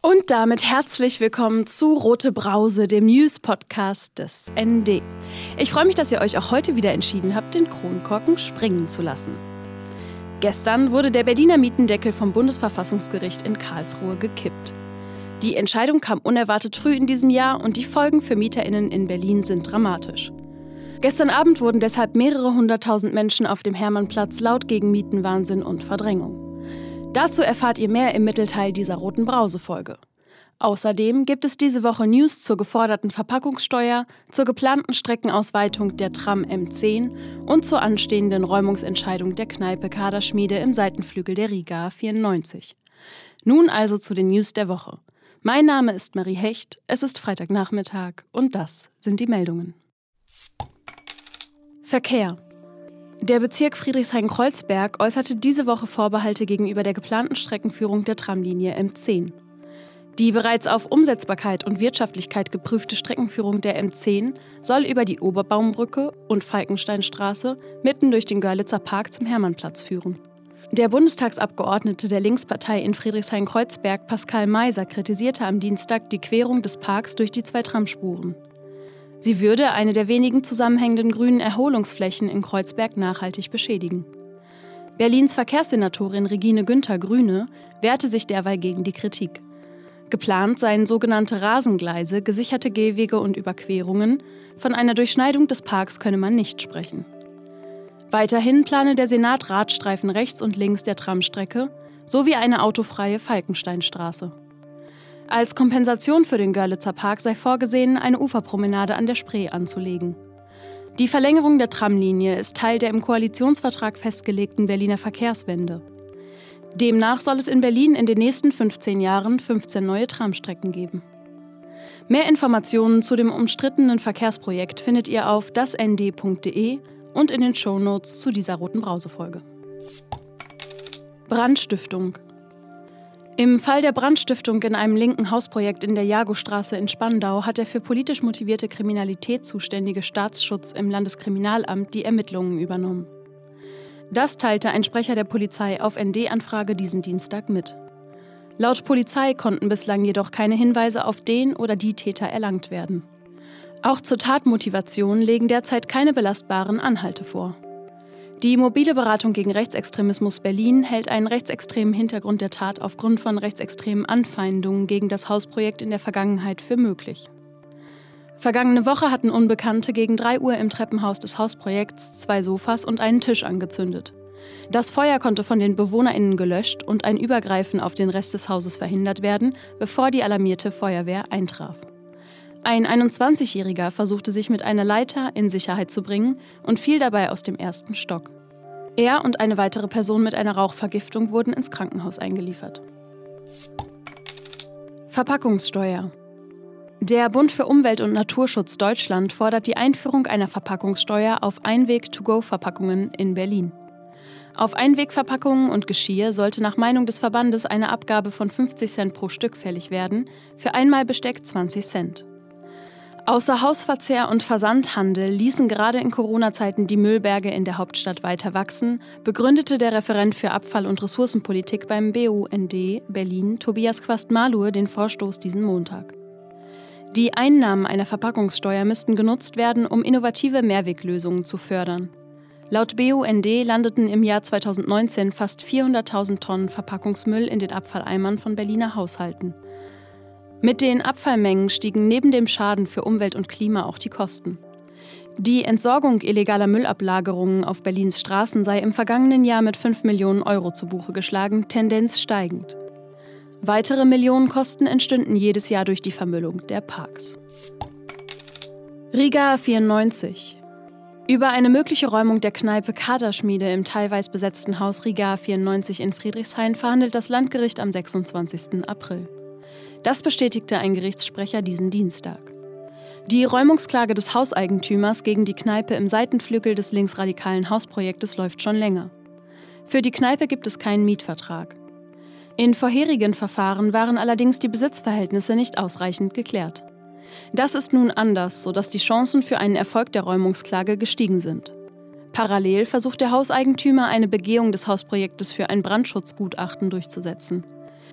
Und damit herzlich willkommen zu Rote Brause, dem News-Podcast des ND. Ich freue mich, dass ihr euch auch heute wieder entschieden habt, den Kronkorken springen zu lassen. Gestern wurde der Berliner Mietendeckel vom Bundesverfassungsgericht in Karlsruhe gekippt. Die Entscheidung kam unerwartet früh in diesem Jahr und die Folgen für MieterInnen in Berlin sind dramatisch. Gestern Abend wurden deshalb mehrere hunderttausend Menschen auf dem Hermannplatz laut gegen Mietenwahnsinn und Verdrängung. Dazu erfahrt ihr mehr im Mittelteil dieser roten Brause-Folge. Außerdem gibt es diese Woche News zur geforderten Verpackungssteuer, zur geplanten Streckenausweitung der Tram M10 und zur anstehenden Räumungsentscheidung der Kneipe Kaderschmiede im Seitenflügel der Riga 94. Nun also zu den News der Woche. Mein Name ist Marie Hecht, es ist Freitagnachmittag und das sind die Meldungen. Verkehr. Der Bezirk Friedrichshain-Kreuzberg äußerte diese Woche Vorbehalte gegenüber der geplanten Streckenführung der Tramlinie M10. Die bereits auf Umsetzbarkeit und Wirtschaftlichkeit geprüfte Streckenführung der M10 soll über die Oberbaumbrücke und Falkensteinstraße mitten durch den Görlitzer Park zum Hermannplatz führen. Der Bundestagsabgeordnete der Linkspartei in Friedrichshain-Kreuzberg, Pascal Meiser, kritisierte am Dienstag die Querung des Parks durch die zwei Tramspuren. Sie würde eine der wenigen zusammenhängenden grünen Erholungsflächen in Kreuzberg nachhaltig beschädigen. Berlins Verkehrssenatorin Regine Günther Grüne wehrte sich derweil gegen die Kritik. Geplant seien sogenannte Rasengleise, gesicherte Gehwege und Überquerungen. Von einer Durchschneidung des Parks könne man nicht sprechen. Weiterhin plane der Senat Radstreifen rechts und links der Tramstrecke sowie eine autofreie Falkensteinstraße. Als Kompensation für den Görlitzer Park sei vorgesehen, eine Uferpromenade an der Spree anzulegen. Die Verlängerung der Tramlinie ist Teil der im Koalitionsvertrag festgelegten Berliner Verkehrswende. Demnach soll es in Berlin in den nächsten 15 Jahren 15 neue Tramstrecken geben. Mehr Informationen zu dem umstrittenen Verkehrsprojekt findet ihr auf dasnd.de und in den Shownotes zu dieser roten Brausefolge. Brandstiftung im Fall der Brandstiftung in einem linken Hausprojekt in der Jagostraße in Spandau hat der für politisch motivierte Kriminalität zuständige Staatsschutz im Landeskriminalamt die Ermittlungen übernommen. Das teilte ein Sprecher der Polizei auf ND-Anfrage diesen Dienstag mit. Laut Polizei konnten bislang jedoch keine Hinweise auf den oder die Täter erlangt werden. Auch zur Tatmotivation legen derzeit keine belastbaren Anhalte vor. Die mobile Beratung gegen Rechtsextremismus Berlin hält einen rechtsextremen Hintergrund der Tat aufgrund von rechtsextremen Anfeindungen gegen das Hausprojekt in der Vergangenheit für möglich. Vergangene Woche hatten Unbekannte gegen 3 Uhr im Treppenhaus des Hausprojekts zwei Sofas und einen Tisch angezündet. Das Feuer konnte von den BewohnerInnen gelöscht und ein Übergreifen auf den Rest des Hauses verhindert werden, bevor die alarmierte Feuerwehr eintraf. Ein 21-Jähriger versuchte sich mit einer Leiter in Sicherheit zu bringen und fiel dabei aus dem ersten Stock. Er und eine weitere Person mit einer Rauchvergiftung wurden ins Krankenhaus eingeliefert. Verpackungssteuer. Der Bund für Umwelt und Naturschutz Deutschland fordert die Einführung einer Verpackungssteuer auf Einweg-to-go-Verpackungen in Berlin. Auf Einwegverpackungen und Geschirr sollte nach Meinung des Verbandes eine Abgabe von 50 Cent pro Stück fällig werden, für einmal Besteck 20 Cent. Außer Hausverzehr und Versandhandel ließen gerade in Corona-Zeiten die Müllberge in der Hauptstadt weiter wachsen, begründete der Referent für Abfall- und Ressourcenpolitik beim BUND Berlin, Tobias Quast-Malur, den Vorstoß diesen Montag. Die Einnahmen einer Verpackungssteuer müssten genutzt werden, um innovative Mehrweglösungen zu fördern. Laut BUND landeten im Jahr 2019 fast 400.000 Tonnen Verpackungsmüll in den Abfalleimern von Berliner Haushalten. Mit den Abfallmengen stiegen neben dem Schaden für Umwelt und Klima auch die Kosten. Die Entsorgung illegaler Müllablagerungen auf Berlins Straßen sei im vergangenen Jahr mit 5 Millionen Euro zu Buche geschlagen, Tendenz steigend. Weitere Millionenkosten entstünden jedes Jahr durch die Vermüllung der Parks. Riga 94. Über eine mögliche Räumung der Kneipe Kaderschmiede im teilweise besetzten Haus Riga 94 in Friedrichshain verhandelt das Landgericht am 26. April. Das bestätigte ein Gerichtssprecher diesen Dienstag. Die Räumungsklage des Hauseigentümers gegen die Kneipe im Seitenflügel des linksradikalen Hausprojektes läuft schon länger. Für die Kneipe gibt es keinen Mietvertrag. In vorherigen Verfahren waren allerdings die Besitzverhältnisse nicht ausreichend geklärt. Das ist nun anders, sodass die Chancen für einen Erfolg der Räumungsklage gestiegen sind. Parallel versucht der Hauseigentümer eine Begehung des Hausprojektes für ein Brandschutzgutachten durchzusetzen.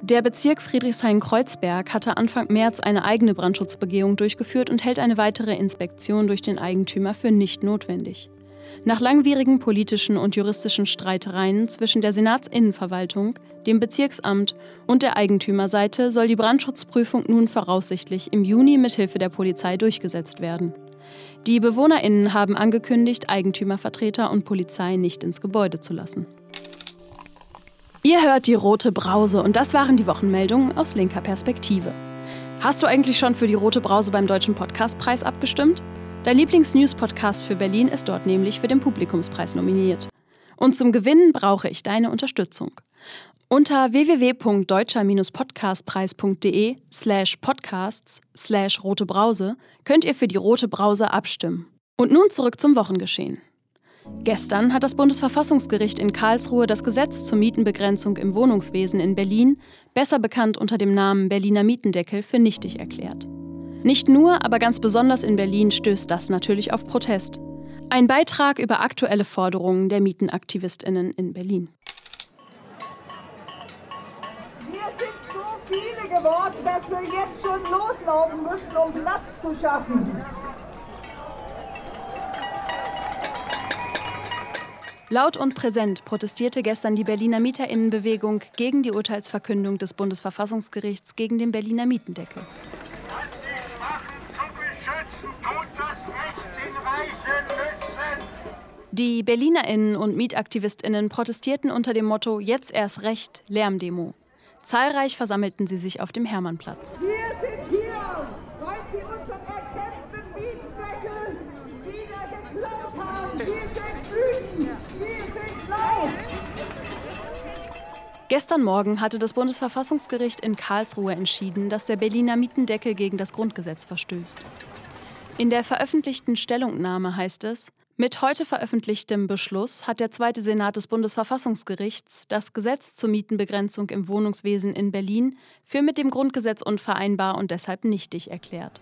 Der Bezirk Friedrichshain-Kreuzberg hatte Anfang März eine eigene Brandschutzbegehung durchgeführt und hält eine weitere Inspektion durch den Eigentümer für nicht notwendig. Nach langwierigen politischen und juristischen Streitereien zwischen der Senatsinnenverwaltung, dem Bezirksamt und der Eigentümerseite soll die Brandschutzprüfung nun voraussichtlich im Juni mithilfe der Polizei durchgesetzt werden. Die BewohnerInnen haben angekündigt, Eigentümervertreter und Polizei nicht ins Gebäude zu lassen. Ihr hört die Rote Brause und das waren die Wochenmeldungen aus linker Perspektive. Hast du eigentlich schon für die Rote Brause beim Deutschen Podcastpreis abgestimmt? Dein Lieblings-News-Podcast für Berlin ist dort nämlich für den Publikumspreis nominiert. Und zum Gewinnen brauche ich deine Unterstützung. Unter www.deutscher-podcastpreis.de slash podcasts slash rote Brause könnt ihr für die Rote Brause abstimmen. Und nun zurück zum Wochengeschehen. Gestern hat das Bundesverfassungsgericht in Karlsruhe das Gesetz zur Mietenbegrenzung im Wohnungswesen in Berlin, besser bekannt unter dem Namen Berliner Mietendeckel, für nichtig erklärt. Nicht nur, aber ganz besonders in Berlin stößt das natürlich auf Protest. Ein Beitrag über aktuelle Forderungen der Mietenaktivistinnen in Berlin. Wir sind so viele geworden, dass wir jetzt schon loslaufen müssen, um Platz zu schaffen. Laut und präsent protestierte gestern die Berliner Mieterinnenbewegung gegen die Urteilsverkündung des Bundesverfassungsgerichts gegen den Berliner Mietendeckel. Die BerlinerInnen und MietaktivistInnen protestierten unter dem Motto Jetzt erst recht, Lärmdemo. Zahlreich versammelten sie sich auf dem Hermannplatz. Wir sind hier, weil sie unseren erkämpften Mietendeckel wieder geklaut haben. Wir sind wütend, wir sind laut. Gestern Morgen hatte das Bundesverfassungsgericht in Karlsruhe entschieden, dass der Berliner Mietendeckel gegen das Grundgesetz verstößt. In der veröffentlichten Stellungnahme heißt es, mit heute veröffentlichtem Beschluss hat der zweite Senat des Bundesverfassungsgerichts das Gesetz zur Mietenbegrenzung im Wohnungswesen in Berlin für mit dem Grundgesetz unvereinbar und deshalb nichtig erklärt.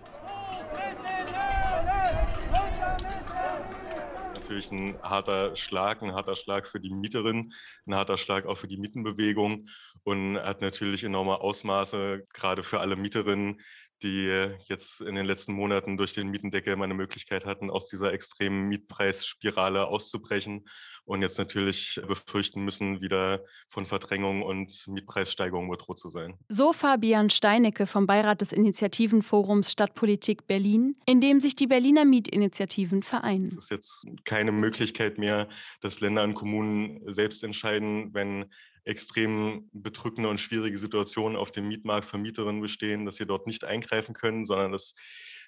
Natürlich ein harter Schlag, ein harter Schlag für die Mieterin, ein harter Schlag auch für die Mietenbewegung und hat natürlich enorme Ausmaße, gerade für alle Mieterinnen, die jetzt in den letzten Monaten durch den Mietendeckel mal eine Möglichkeit hatten, aus dieser extremen Mietpreisspirale auszubrechen und jetzt natürlich befürchten müssen, wieder von Verdrängung und Mietpreissteigerung bedroht zu sein. So Fabian Steinecke vom Beirat des Initiativenforums Stadtpolitik Berlin, in dem sich die Berliner Mietinitiativen vereinen. Es ist jetzt keine Möglichkeit mehr, dass Länder und Kommunen selbst entscheiden, wenn extrem bedrückende und schwierige Situationen auf dem Mietmarkt für Mieterinnen bestehen, dass sie dort nicht eingreifen können, sondern dass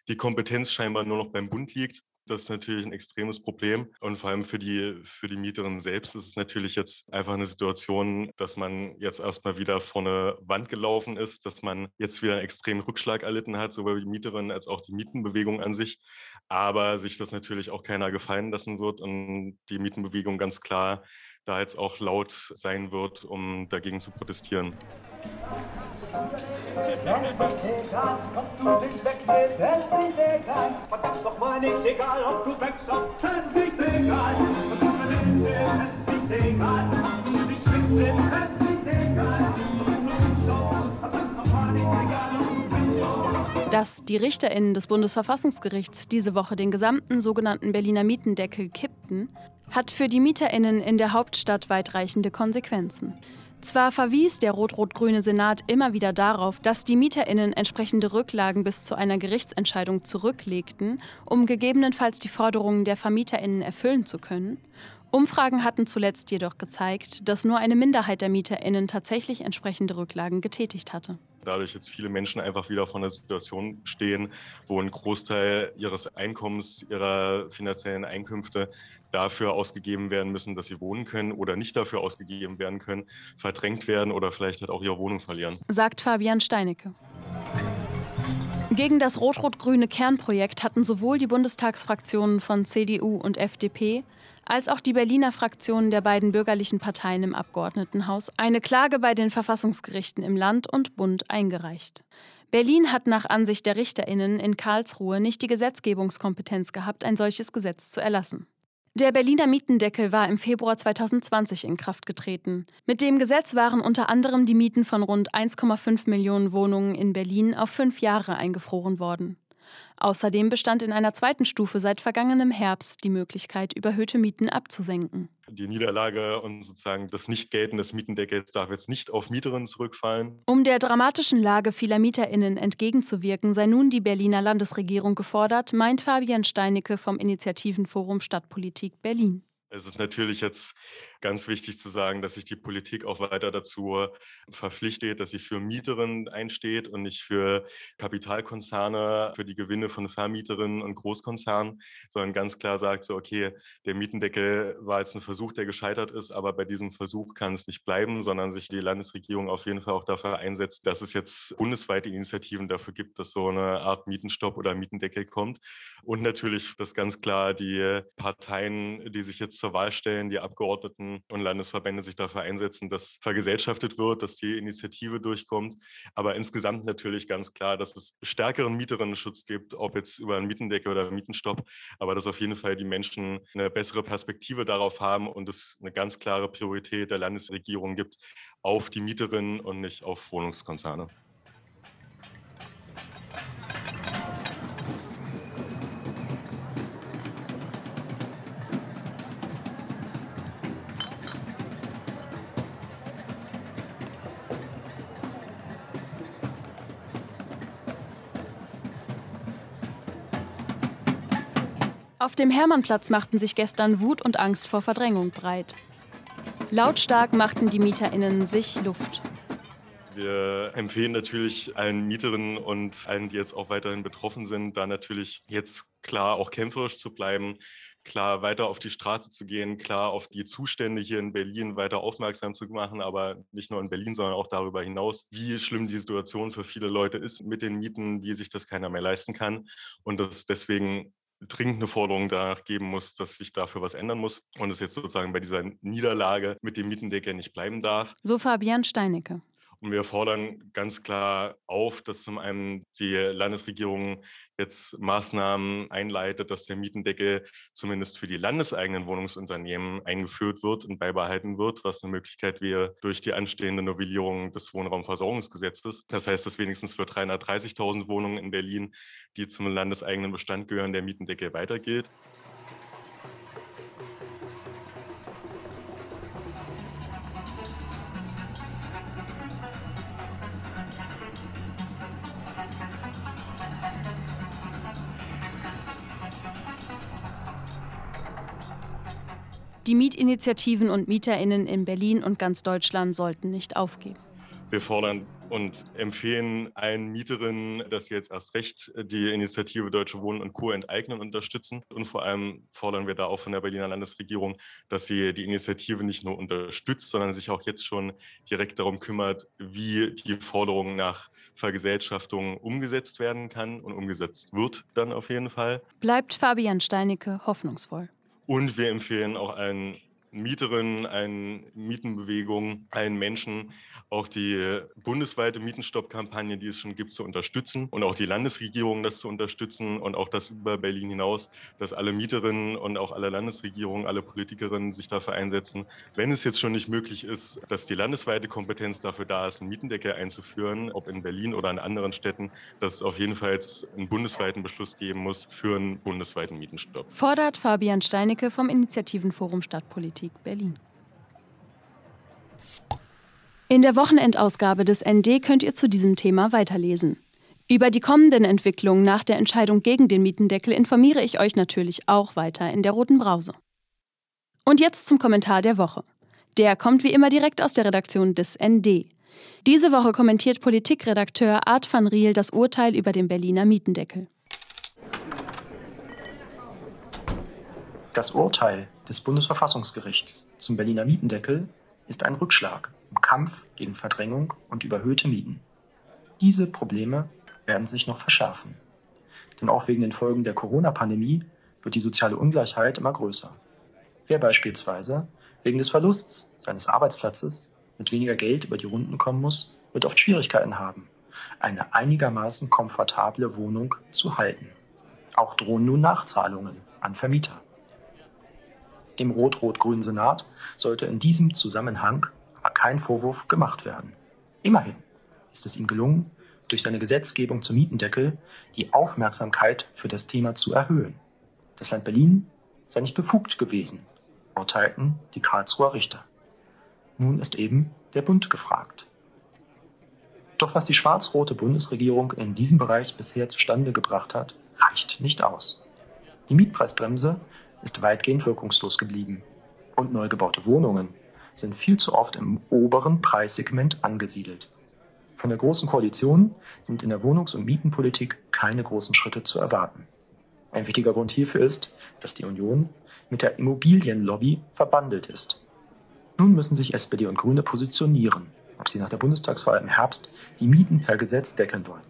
die Kompetenz scheinbar nur noch beim Bund liegt. Das ist natürlich ein extremes Problem. Und vor allem für die, für die Mieterinnen selbst ist es natürlich jetzt einfach eine Situation, dass man jetzt erstmal wieder vor eine Wand gelaufen ist, dass man jetzt wieder einen extremen Rückschlag erlitten hat, sowohl die Mieterinnen als auch die Mietenbewegung an sich. Aber sich das natürlich auch keiner gefallen lassen wird und die Mietenbewegung ganz klar da jetzt auch laut sein wird, um dagegen zu protestieren. Verdammt nochmal nicht egal, ob du wechselst, es ist nicht egal. Man es ist nicht egal. Und ich bin es ist nicht egal. Dass die RichterInnen des Bundesverfassungsgerichts diese Woche den gesamten sogenannten Berliner Mietendeckel kippten, hat für die MieterInnen in der Hauptstadt weitreichende Konsequenzen. Zwar verwies der rot-rot-grüne Senat immer wieder darauf, dass die MieterInnen entsprechende Rücklagen bis zu einer Gerichtsentscheidung zurücklegten, um gegebenenfalls die Forderungen der VermieterInnen erfüllen zu können. Umfragen hatten zuletzt jedoch gezeigt, dass nur eine Minderheit der MieterInnen tatsächlich entsprechende Rücklagen getätigt hatte. Dadurch jetzt viele Menschen einfach wieder vor einer Situation stehen, wo ein Großteil ihres Einkommens, ihrer finanziellen Einkünfte dafür ausgegeben werden müssen, dass sie wohnen können oder nicht dafür ausgegeben werden können, verdrängt werden oder vielleicht halt auch ihre Wohnung verlieren. Sagt Fabian Steinecke. Gegen das rot-rot-grüne Kernprojekt hatten sowohl die Bundestagsfraktionen von CDU und FDP als auch die Berliner Fraktionen der beiden bürgerlichen Parteien im Abgeordnetenhaus eine Klage bei den Verfassungsgerichten im Land und Bund eingereicht. Berlin hat nach Ansicht der Richterinnen in Karlsruhe nicht die Gesetzgebungskompetenz gehabt, ein solches Gesetz zu erlassen. Der Berliner Mietendeckel war im Februar 2020 in Kraft getreten. Mit dem Gesetz waren unter anderem die Mieten von rund 1,5 Millionen Wohnungen in Berlin auf fünf Jahre eingefroren worden. Außerdem bestand in einer zweiten Stufe seit vergangenem Herbst die Möglichkeit, überhöhte Mieten abzusenken. Die Niederlage und sozusagen das Nichtgelten des Mietendeckels darf jetzt nicht auf Mieterinnen zurückfallen. Um der dramatischen Lage vieler MieterInnen entgegenzuwirken, sei nun die Berliner Landesregierung gefordert, meint Fabian Steinecke vom Initiativenforum Stadtpolitik Berlin. Es ist natürlich jetzt ganz wichtig zu sagen, dass sich die Politik auch weiter dazu verpflichtet, dass sie für Mieterinnen einsteht und nicht für Kapitalkonzerne, für die Gewinne von Vermieterinnen und Großkonzernen, sondern ganz klar sagt so, okay, der Mietendeckel war jetzt ein Versuch, der gescheitert ist, aber bei diesem Versuch kann es nicht bleiben, sondern sich die Landesregierung auf jeden Fall auch dafür einsetzt, dass es jetzt bundesweite Initiativen dafür gibt, dass so eine Art Mietenstopp oder Mietendeckel kommt. Und natürlich, dass ganz klar die Parteien, die sich jetzt zur Wahl stellen, die Abgeordneten, und Landesverbände sich dafür einsetzen, dass vergesellschaftet wird, dass die Initiative durchkommt. Aber insgesamt natürlich ganz klar, dass es stärkeren Mieterinnenschutz gibt, ob jetzt über einen Mietendeckel oder einen Mietenstopp, aber dass auf jeden Fall die Menschen eine bessere Perspektive darauf haben und es eine ganz klare Priorität der Landesregierung gibt auf die Mieterinnen und nicht auf Wohnungskonzerne. Auf dem Hermannplatz machten sich gestern Wut und Angst vor Verdrängung breit. Lautstark machten die MieterInnen sich Luft. Wir empfehlen natürlich allen Mieterinnen und allen, die jetzt auch weiterhin betroffen sind, da natürlich jetzt klar auch kämpferisch zu bleiben, klar weiter auf die Straße zu gehen, klar auf die Zustände hier in Berlin weiter aufmerksam zu machen, aber nicht nur in Berlin, sondern auch darüber hinaus, wie schlimm die Situation für viele Leute ist mit den Mieten, wie sich das keiner mehr leisten kann und dass deswegen dringend eine Forderung danach geben muss, dass sich dafür was ändern muss und es jetzt sozusagen bei dieser Niederlage mit dem Mietendeckel nicht bleiben darf. So Fabian Steinecke. Und wir fordern ganz klar auf, dass zum einen die Landesregierung jetzt Maßnahmen einleitet, dass der Mietendeckel zumindest für die landeseigenen Wohnungsunternehmen eingeführt wird und beibehalten wird, was eine Möglichkeit wäre durch die anstehende Novellierung des Wohnraumversorgungsgesetzes. Das heißt, dass wenigstens für 330.000 Wohnungen in Berlin, die zum landeseigenen Bestand gehören, der Mietendeckel weiter gilt. Die Mietinitiativen und MieterInnen in Berlin und ganz Deutschland sollten nicht aufgeben. Wir fordern und empfehlen allen Mieterinnen, dass sie jetzt erst recht die Initiative Deutsche Wohnen und Co. enteignen unterstützen. Und vor allem fordern wir da auch von der Berliner Landesregierung, dass sie die Initiative nicht nur unterstützt, sondern sich auch jetzt schon direkt darum kümmert, wie die Forderung nach Vergesellschaftung umgesetzt werden kann und umgesetzt wird dann auf jeden Fall. Bleibt Fabian Steinecke hoffnungsvoll. Und wir empfehlen auch allen Mieterinnen, allen Mietenbewegungen, allen Menschen, auch die bundesweite Mietenstopp-Kampagne, die es schon gibt, zu unterstützen und auch die Landesregierung das zu unterstützen und auch das über Berlin hinaus, dass alle Mieterinnen und auch alle Landesregierungen, alle Politikerinnen sich dafür einsetzen. Wenn es jetzt schon nicht möglich ist, dass die landesweite Kompetenz dafür da ist, einen Mietendeckel einzuführen, ob in Berlin oder in anderen Städten, dass es auf jeden Fall einen bundesweiten Beschluss geben muss für einen bundesweiten Mietenstopp. Fordert Fabian Steinecke vom Initiativenforum Stadtpolitik Berlin. In der Wochenendausgabe des ND könnt ihr zu diesem Thema weiterlesen. Über die kommenden Entwicklungen nach der Entscheidung gegen den Mietendeckel informiere ich euch natürlich auch weiter in der roten Brause. Und jetzt zum Kommentar der Woche. Der kommt wie immer direkt aus der Redaktion des ND. Diese Woche kommentiert Politikredakteur Art van Riel das Urteil über den Berliner Mietendeckel. Das Urteil des Bundesverfassungsgerichts zum Berliner Mietendeckel ist ein Rückschlag im Kampf gegen Verdrängung und überhöhte Mieten. Diese Probleme werden sich noch verschärfen. Denn auch wegen den Folgen der Corona-Pandemie wird die soziale Ungleichheit immer größer. Wer beispielsweise wegen des Verlusts seines Arbeitsplatzes mit weniger Geld über die Runden kommen muss, wird oft Schwierigkeiten haben, eine einigermaßen komfortable Wohnung zu halten. Auch drohen nun Nachzahlungen an Vermieter. Dem rot-rot-grünen Senat sollte in diesem Zusammenhang aber kein Vorwurf gemacht werden. Immerhin ist es ihm gelungen, durch seine Gesetzgebung zum Mietendeckel die Aufmerksamkeit für das Thema zu erhöhen. Das Land Berlin sei nicht befugt gewesen, urteilten die Karlsruher Richter. Nun ist eben der Bund gefragt. Doch was die schwarz-rote Bundesregierung in diesem Bereich bisher zustande gebracht hat, reicht nicht aus. Die Mietpreisbremse ist weitgehend wirkungslos geblieben und neu gebaute Wohnungen sind viel zu oft im oberen Preissegment angesiedelt. Von der Großen Koalition sind in der Wohnungs- und Mietenpolitik keine großen Schritte zu erwarten. Ein wichtiger Grund hierfür ist, dass die Union mit der Immobilienlobby verbandelt ist. Nun müssen sich SPD und Grüne positionieren, ob sie nach der Bundestagswahl im Herbst die Mieten per Gesetz deckeln wollen.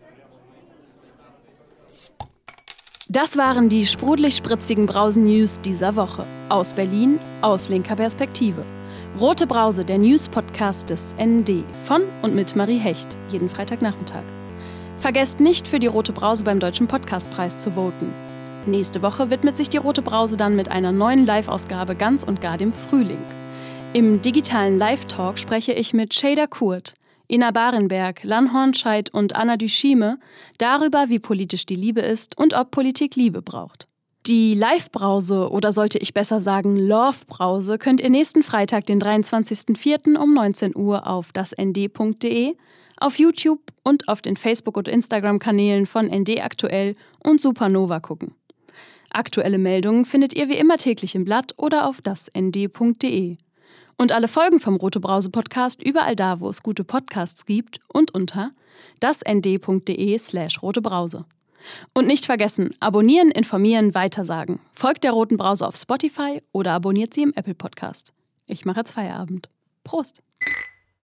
Das waren die sprudelig-spritzigen Brausen-News dieser Woche. Aus Berlin, aus linker Perspektive. Rote Brause, der News-Podcast des ND von und mit Marie Hecht, jeden Freitagnachmittag. Vergesst nicht, für die Rote Brause beim Deutschen Podcastpreis zu voten. Nächste Woche widmet sich die Rote Brause dann mit einer neuen Live-Ausgabe ganz und gar dem Frühling. Im digitalen Live-Talk spreche ich mit Shader Kurt, Ina Barenberg, Lan Hornscheid und Anna Duschime darüber, wie politisch die Liebe ist und ob Politik Liebe braucht. Die Live-Brause oder sollte ich besser sagen Love-Brause könnt ihr nächsten Freitag, den 23.04. um 19 Uhr auf dasnd.de, auf YouTube und auf den Facebook- und Instagram-Kanälen von ND Aktuell und Supernova gucken. Aktuelle Meldungen findet ihr wie immer täglich im Blatt oder auf dasnd.de. Und alle Folgen vom Rote Brause Podcast überall da, wo es gute Podcasts gibt und unter dasnd.de slash rotebrause. Und nicht vergessen, abonnieren, informieren, weitersagen. Folgt der Roten Brause auf Spotify oder abonniert sie im Apple Podcast. Ich mache jetzt Feierabend. Prost!